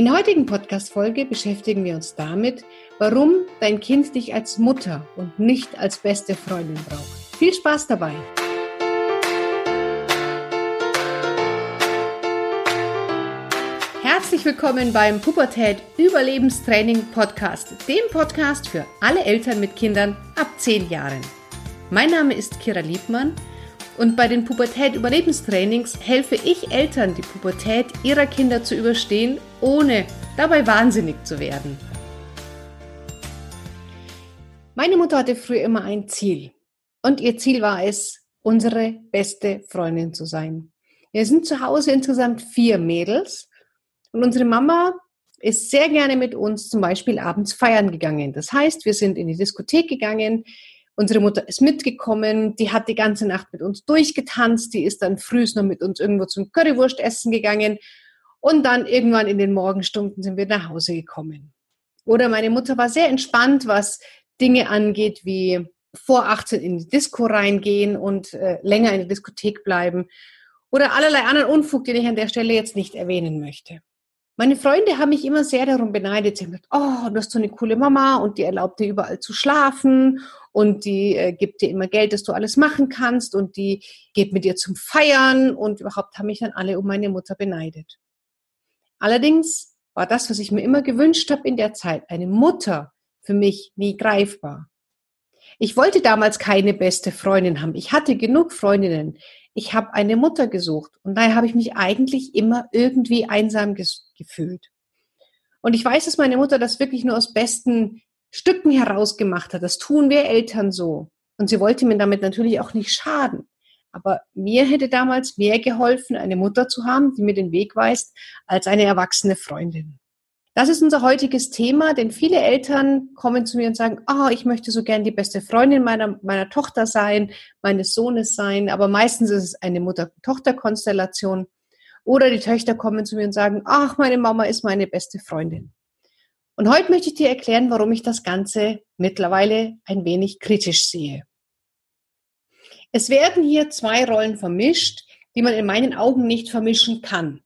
In der heutigen Podcast-Folge beschäftigen wir uns damit, warum dein Kind dich als Mutter und nicht als beste Freundin braucht. Viel Spaß dabei! Herzlich willkommen beim Pubertät Überlebenstraining Podcast, dem Podcast für alle Eltern mit Kindern ab 10 Jahren. Mein Name ist Kira Liebmann und bei den Pubertät-Überlebenstrainings helfe ich Eltern, die Pubertät ihrer Kinder zu überstehen, ohne dabei wahnsinnig zu werden. Meine Mutter hatte früher immer ein Ziel. Und ihr Ziel war es, unsere beste Freundin zu sein. Wir sind zu Hause insgesamt vier Mädels. Und unsere Mama ist sehr gerne mit uns zum Beispiel abends feiern gegangen. Das heißt, wir sind in die Diskothek gegangen, Unsere Mutter ist mitgekommen, die hat die ganze Nacht mit uns durchgetanzt, die ist dann früh noch mit uns irgendwo zum Currywurst essen gegangen und dann irgendwann in den Morgenstunden sind wir nach Hause gekommen. Oder meine Mutter war sehr entspannt, was Dinge angeht, wie vor 18 in die Disco reingehen und äh, länger in der Diskothek bleiben. Oder allerlei anderen Unfug, den ich an der Stelle jetzt nicht erwähnen möchte. Meine Freunde haben mich immer sehr darum beneidet. Sie haben gesagt, oh, du hast so eine coole Mama und die erlaubt dir überall zu schlafen und die äh, gibt dir immer Geld, dass du alles machen kannst und die geht mit dir zum Feiern und überhaupt haben mich dann alle um meine Mutter beneidet. Allerdings war das, was ich mir immer gewünscht habe in der Zeit, eine Mutter für mich nie greifbar. Ich wollte damals keine beste Freundin haben. Ich hatte genug Freundinnen ich habe eine Mutter gesucht und daher habe ich mich eigentlich immer irgendwie einsam gefühlt. Und ich weiß, dass meine Mutter das wirklich nur aus besten Stücken herausgemacht hat. Das tun wir Eltern so. Und sie wollte mir damit natürlich auch nicht schaden. Aber mir hätte damals mehr geholfen, eine Mutter zu haben, die mir den Weg weist, als eine erwachsene Freundin. Das ist unser heutiges Thema, denn viele Eltern kommen zu mir und sagen, oh, ich möchte so gern die beste Freundin meiner, meiner Tochter sein, meines Sohnes sein, aber meistens ist es eine Mutter-Tochter-Konstellation. Oder die Töchter kommen zu mir und sagen, ach, meine Mama ist meine beste Freundin. Und heute möchte ich dir erklären, warum ich das Ganze mittlerweile ein wenig kritisch sehe. Es werden hier zwei Rollen vermischt, die man in meinen Augen nicht vermischen kann.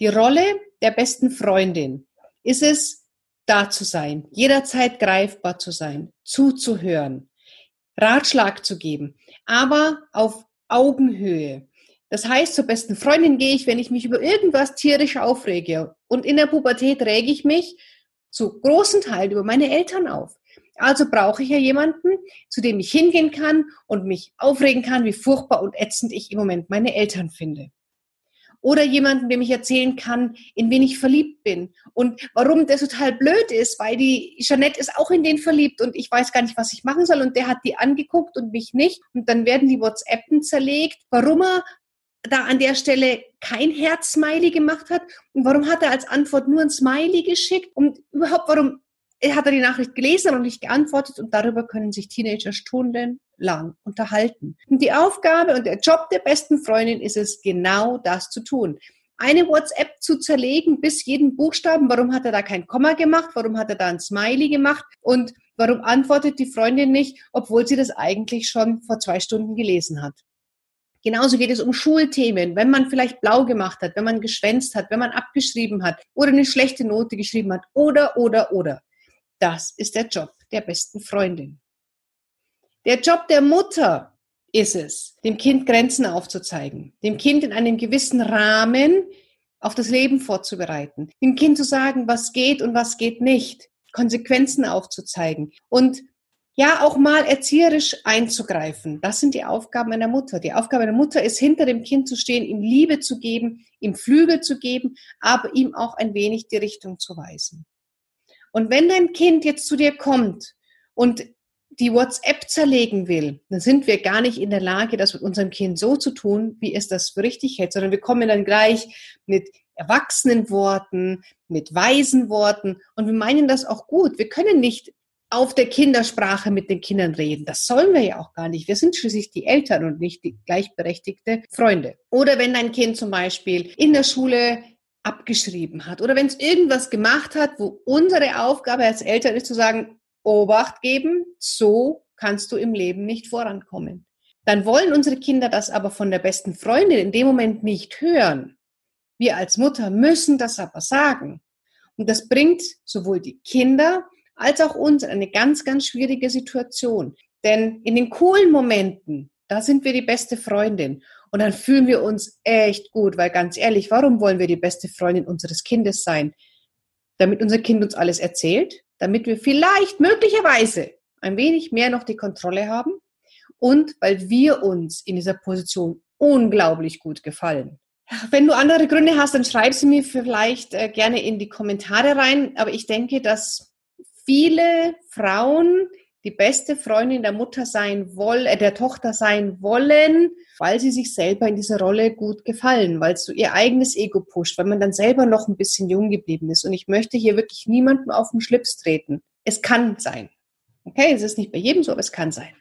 Die Rolle der besten Freundin, ist es, da zu sein, jederzeit greifbar zu sein, zuzuhören, Ratschlag zu geben, aber auf Augenhöhe. Das heißt, zur besten Freundin gehe ich, wenn ich mich über irgendwas tierisch aufrege. Und in der Pubertät rege ich mich zu großen Teilen über meine Eltern auf. Also brauche ich ja jemanden, zu dem ich hingehen kann und mich aufregen kann, wie furchtbar und ätzend ich im Moment meine Eltern finde. Oder jemanden, dem ich erzählen kann, in wen ich verliebt bin. Und warum das total blöd ist, weil die Jeanette ist auch in den verliebt und ich weiß gar nicht, was ich machen soll. Und der hat die angeguckt und mich nicht. Und dann werden die WhatsAppen zerlegt, warum er da an der Stelle kein Herz-Smiley gemacht hat und warum hat er als Antwort nur ein Smiley geschickt und überhaupt warum hat er die Nachricht gelesen und nicht geantwortet und darüber können sich Teenager stundenlang unterhalten. Und die Aufgabe und der Job der besten Freundin ist es, genau das zu tun. Eine WhatsApp zu zerlegen bis jeden Buchstaben. Warum hat er da kein Komma gemacht? Warum hat er da ein Smiley gemacht? Und warum antwortet die Freundin nicht, obwohl sie das eigentlich schon vor zwei Stunden gelesen hat? Genauso geht es um Schulthemen, wenn man vielleicht blau gemacht hat, wenn man geschwänzt hat, wenn man abgeschrieben hat oder eine schlechte Note geschrieben hat oder, oder, oder. Das ist der Job der besten Freundin. Der Job der Mutter ist es, dem Kind Grenzen aufzuzeigen, dem Kind in einem gewissen Rahmen auf das Leben vorzubereiten, dem Kind zu sagen, was geht und was geht nicht, Konsequenzen aufzuzeigen und ja auch mal erzieherisch einzugreifen. Das sind die Aufgaben einer Mutter. Die Aufgabe einer Mutter ist, hinter dem Kind zu stehen, ihm Liebe zu geben, ihm Flügel zu geben, aber ihm auch ein wenig die Richtung zu weisen. Und wenn dein Kind jetzt zu dir kommt und die WhatsApp zerlegen will, dann sind wir gar nicht in der Lage, das mit unserem Kind so zu tun, wie es das für richtig hält, sondern wir kommen dann gleich mit erwachsenen Worten, mit weisen Worten und wir meinen das auch gut. Wir können nicht auf der Kindersprache mit den Kindern reden. Das sollen wir ja auch gar nicht. Wir sind schließlich die Eltern und nicht die gleichberechtigte Freunde. Oder wenn dein Kind zum Beispiel in der Schule abgeschrieben hat oder wenn es irgendwas gemacht hat, wo unsere Aufgabe als Eltern ist zu sagen, Obacht geben, so kannst du im Leben nicht vorankommen. Dann wollen unsere Kinder das aber von der besten Freundin in dem Moment nicht hören. Wir als Mutter müssen das aber sagen. Und das bringt sowohl die Kinder als auch uns in eine ganz, ganz schwierige Situation. Denn in den coolen Momenten, da sind wir die beste Freundin. Und dann fühlen wir uns echt gut, weil ganz ehrlich, warum wollen wir die beste Freundin unseres Kindes sein? Damit unser Kind uns alles erzählt, damit wir vielleicht möglicherweise ein wenig mehr noch die Kontrolle haben und weil wir uns in dieser Position unglaublich gut gefallen. Wenn du andere Gründe hast, dann schreib sie mir vielleicht äh, gerne in die Kommentare rein. Aber ich denke, dass viele Frauen die beste Freundin der Mutter sein wollen, äh, der Tochter sein wollen, weil sie sich selber in dieser Rolle gut gefallen, weil es so ihr eigenes Ego pusht, weil man dann selber noch ein bisschen jung geblieben ist. Und ich möchte hier wirklich niemandem auf den Schlips treten. Es kann sein. Okay, es ist nicht bei jedem so, aber es kann sein.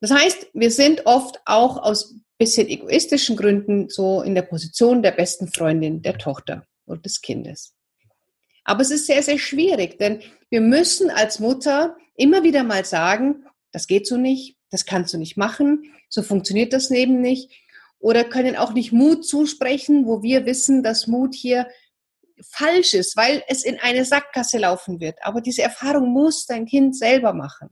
Das heißt, wir sind oft auch aus bisschen egoistischen Gründen so in der Position der besten Freundin der Tochter oder des Kindes. Aber es ist sehr, sehr schwierig, denn wir müssen als Mutter immer wieder mal sagen, das geht so nicht, das kannst du nicht machen, so funktioniert das Leben nicht. Oder können auch nicht Mut zusprechen, wo wir wissen, dass Mut hier falsch ist, weil es in eine Sackgasse laufen wird. Aber diese Erfahrung muss dein Kind selber machen.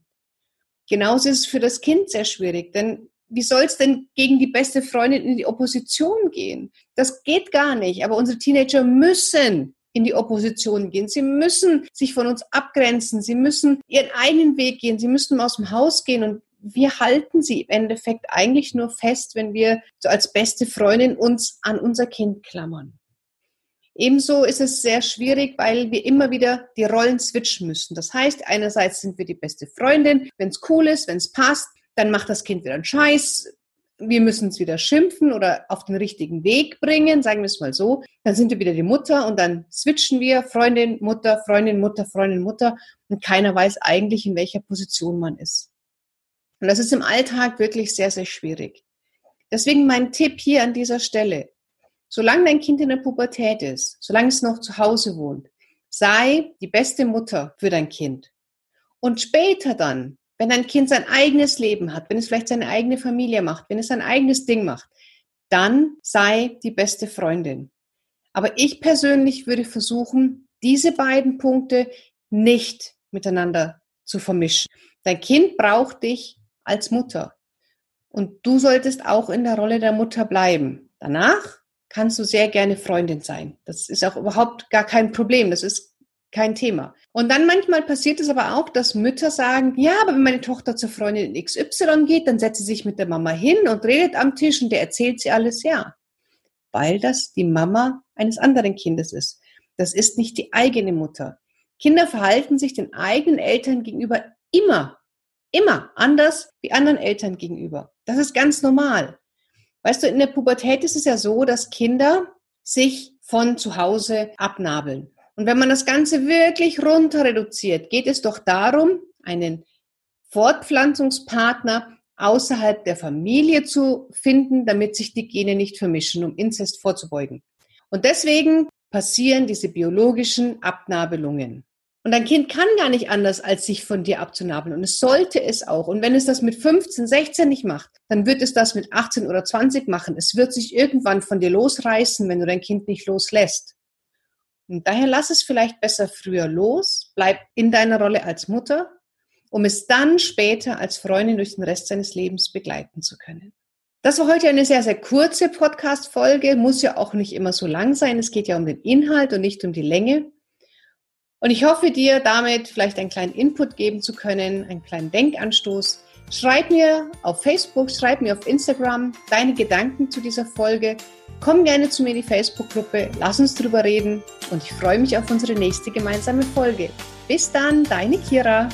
Genauso ist es für das Kind sehr schwierig, denn wie soll es denn gegen die beste Freundin in die Opposition gehen? Das geht gar nicht. Aber unsere Teenager müssen in die Opposition gehen. Sie müssen sich von uns abgrenzen. Sie müssen ihren eigenen Weg gehen. Sie müssen aus dem Haus gehen. Und wir halten sie im Endeffekt eigentlich nur fest, wenn wir so als beste Freundin uns an unser Kind klammern. Ebenso ist es sehr schwierig, weil wir immer wieder die Rollen switchen müssen. Das heißt, einerseits sind wir die beste Freundin, wenn es cool ist, wenn es passt dann macht das Kind wieder einen Scheiß, wir müssen es wieder schimpfen oder auf den richtigen Weg bringen, sagen wir es mal so. Dann sind wir wieder die Mutter und dann switchen wir Freundin, Mutter, Freundin, Mutter, Freundin, Mutter und keiner weiß eigentlich, in welcher Position man ist. Und das ist im Alltag wirklich sehr, sehr schwierig. Deswegen mein Tipp hier an dieser Stelle. Solange dein Kind in der Pubertät ist, solange es noch zu Hause wohnt, sei die beste Mutter für dein Kind. Und später dann, wenn dein Kind sein eigenes Leben hat, wenn es vielleicht seine eigene Familie macht, wenn es sein eigenes Ding macht, dann sei die beste Freundin. Aber ich persönlich würde versuchen, diese beiden Punkte nicht miteinander zu vermischen. Dein Kind braucht dich als Mutter. Und du solltest auch in der Rolle der Mutter bleiben. Danach kannst du sehr gerne Freundin sein. Das ist auch überhaupt gar kein Problem. Das ist kein Thema. Und dann manchmal passiert es aber auch, dass Mütter sagen, ja, aber wenn meine Tochter zur Freundin XY geht, dann setzt sie sich mit der Mama hin und redet am Tisch und der erzählt sie alles, ja. Weil das die Mama eines anderen Kindes ist. Das ist nicht die eigene Mutter. Kinder verhalten sich den eigenen Eltern gegenüber immer, immer anders wie anderen Eltern gegenüber. Das ist ganz normal. Weißt du, in der Pubertät ist es ja so, dass Kinder sich von zu Hause abnabeln. Und wenn man das Ganze wirklich runter reduziert, geht es doch darum, einen Fortpflanzungspartner außerhalb der Familie zu finden, damit sich die Gene nicht vermischen, um Inzest vorzubeugen. Und deswegen passieren diese biologischen Abnabelungen. Und ein Kind kann gar nicht anders, als sich von dir abzunabeln. Und es sollte es auch. Und wenn es das mit 15, 16 nicht macht, dann wird es das mit 18 oder 20 machen. Es wird sich irgendwann von dir losreißen, wenn du dein Kind nicht loslässt. Und daher lass es vielleicht besser früher los, bleib in deiner Rolle als Mutter, um es dann später als Freundin durch den Rest seines Lebens begleiten zu können. Das war heute eine sehr, sehr kurze Podcast-Folge, muss ja auch nicht immer so lang sein. Es geht ja um den Inhalt und nicht um die Länge. Und ich hoffe, dir damit vielleicht einen kleinen Input geben zu können, einen kleinen Denkanstoß. Schreib mir auf Facebook, schreib mir auf Instagram deine Gedanken zu dieser Folge Komm gerne zu mir in die Facebook-Gruppe, lass uns drüber reden und ich freue mich auf unsere nächste gemeinsame Folge. Bis dann, deine Kira.